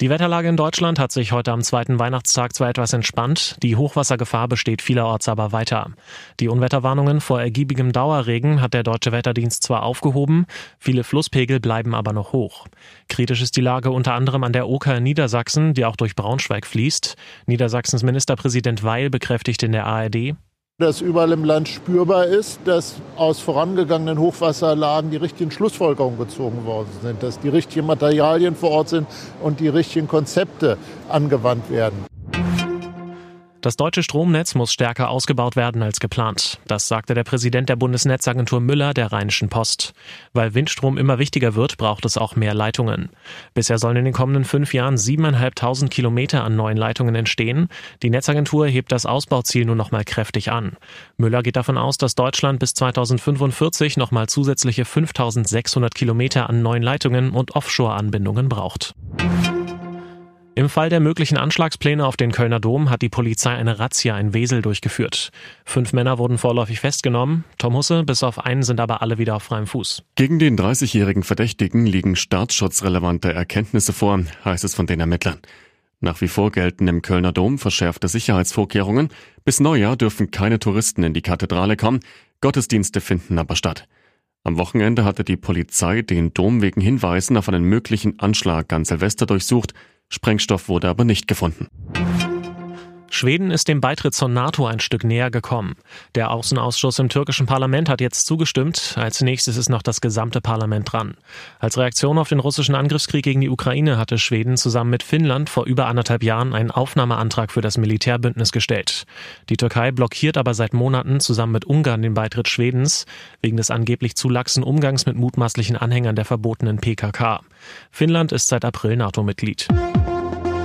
Die Wetterlage in Deutschland hat sich heute am zweiten Weihnachtstag zwar etwas entspannt, die Hochwassergefahr besteht vielerorts aber weiter. Die Unwetterwarnungen vor ergiebigem Dauerregen hat der Deutsche Wetterdienst zwar aufgehoben, viele Flusspegel bleiben aber noch hoch. Kritisch ist die Lage unter anderem an der Oker in Niedersachsen, die auch durch Braunschweig fließt. Niedersachsens Ministerpräsident Weil bekräftigt in der ARD, dass überall im Land spürbar ist, dass aus vorangegangenen Hochwasserlagen die richtigen Schlussfolgerungen gezogen worden sind, dass die richtigen Materialien vor Ort sind und die richtigen Konzepte angewandt werden. Das deutsche Stromnetz muss stärker ausgebaut werden als geplant. Das sagte der Präsident der Bundesnetzagentur Müller der Rheinischen Post. Weil Windstrom immer wichtiger wird, braucht es auch mehr Leitungen. Bisher sollen in den kommenden fünf Jahren siebeneinhalbtausend Kilometer an neuen Leitungen entstehen. Die Netzagentur hebt das Ausbauziel nur noch mal kräftig an. Müller geht davon aus, dass Deutschland bis 2045 noch mal zusätzliche 5600 Kilometer an neuen Leitungen und Offshore-Anbindungen braucht. Im Fall der möglichen Anschlagspläne auf den Kölner Dom hat die Polizei eine Razzia in Wesel durchgeführt. Fünf Männer wurden vorläufig festgenommen. Tom Husse, bis auf einen sind aber alle wieder auf freiem Fuß. Gegen den 30-jährigen Verdächtigen liegen staatsschutzrelevante Erkenntnisse vor, heißt es von den Ermittlern. Nach wie vor gelten im Kölner Dom verschärfte Sicherheitsvorkehrungen. Bis Neujahr dürfen keine Touristen in die Kathedrale kommen. Gottesdienste finden aber statt. Am Wochenende hatte die Polizei den Dom wegen Hinweisen auf einen möglichen Anschlag an Silvester durchsucht. Sprengstoff wurde aber nicht gefunden. Schweden ist dem Beitritt zur NATO ein Stück näher gekommen. Der Außenausschuss im türkischen Parlament hat jetzt zugestimmt. Als nächstes ist noch das gesamte Parlament dran. Als Reaktion auf den russischen Angriffskrieg gegen die Ukraine hatte Schweden zusammen mit Finnland vor über anderthalb Jahren einen Aufnahmeantrag für das Militärbündnis gestellt. Die Türkei blockiert aber seit Monaten zusammen mit Ungarn den Beitritt Schwedens wegen des angeblich zu laxen Umgangs mit mutmaßlichen Anhängern der verbotenen PKK. Finnland ist seit April NATO-Mitglied.